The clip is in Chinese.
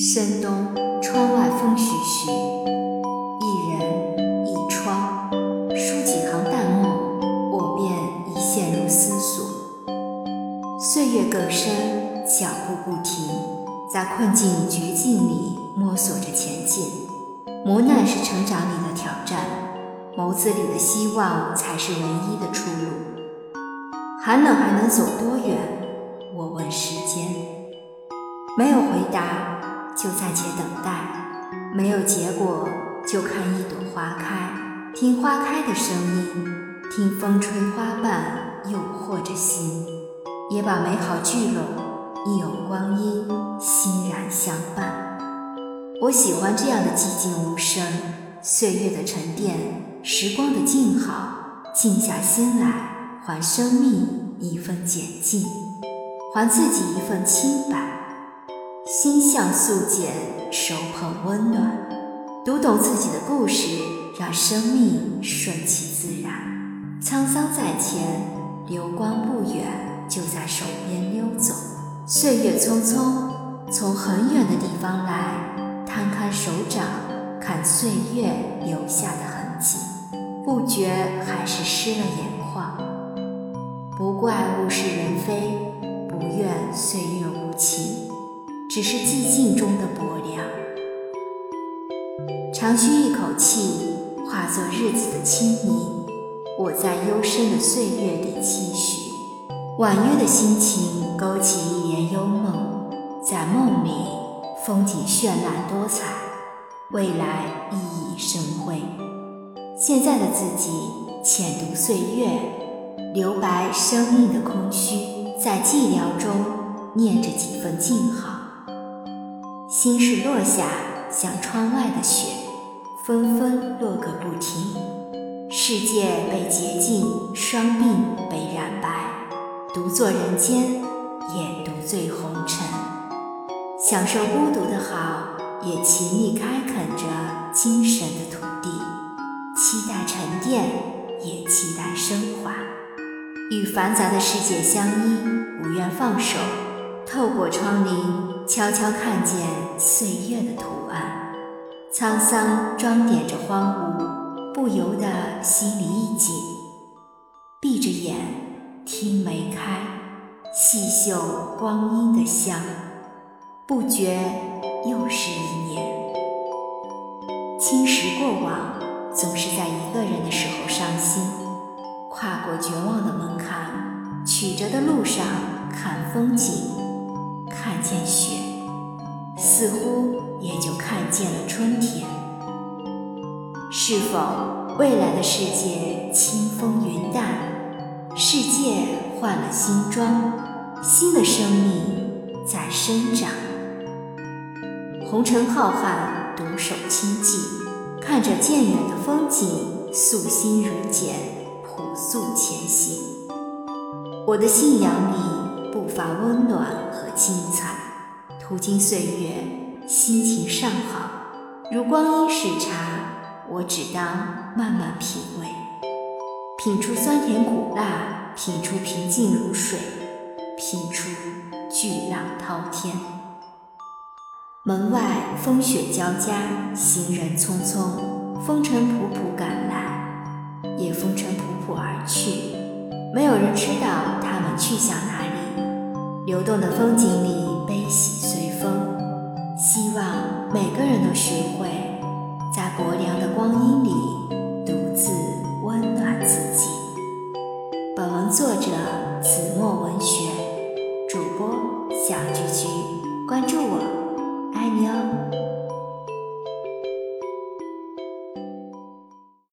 深冬窗外风徐徐一人一窗书几行淡墨我便已陷入思索。岁月更深脚步不停在困境绝境里摸索着前进磨难是成长里的挑战眸子里的希望才是唯一的出路。寒冷还能走多远？我问时间。没有回答，就暂且等待；没有结果，就看一朵花开，听花开的声音，听风吹花瓣诱惑着心，也把美好聚拢。一有光阴，欣然相伴。我喜欢这样的寂静无声，岁月的沉淀，时光的静好。静下心来，还生命一份简静，还自己一份清白。心向素简，手捧温暖。读懂自己的故事，让生命顺其自然。沧桑在前，流光不远，就在手边溜走。岁月匆匆，从很远的地方来，摊开手掌，看岁月留下的痕迹，不觉还是湿了眼眶。不怪物是人非，不怨岁月无情，只是寂静中的薄凉。长吁一口气，化作日子的清明。我在幽深的岁月里期许。婉约的心情勾起一帘幽梦，在梦里，风景绚烂多彩，未来熠熠生辉。现在的自己浅读岁月，留白生命的空虚，在寂寥中念着几分静好。心事落下，像窗外的雪，纷纷落个不停。世界被洁净，双鬓被染白。独坐人间，也独醉红尘。享受孤独的好，也勤力开垦着精神的土地。期待沉淀，也期待升华。与繁杂的世界相依，不愿放手。透过窗棂，悄悄看见岁月的图案。沧桑装点着荒芜，不由得心里一紧。闭着眼。听梅开，细嗅光阴的香，不觉又是一年。青石过往，总是在一个人的时候伤心。跨过绝望的门槛，曲折的路上看风景，看见雪，似乎也就看见了春天。是否未来的世界清风云淡？世界换了新装，新的生命在生长。红尘浩瀚，独守清寂，看着渐远的风景，素心如简，朴素前行。我的信仰里不乏温暖和精彩。途经岁月，心情尚好，如光阴是茶，我只当慢慢品味。品出酸甜苦辣，品出平静如水，品出巨浪滔天。门外风雪交加，行人匆匆，风尘仆仆赶来，也风尘仆仆而去。没有人知道。流动的风景里，悲喜随风。希望每个人都学会，在薄凉的光阴里。独自温暖自己。本文作者：子墨文学，主播：小菊菊，关注我，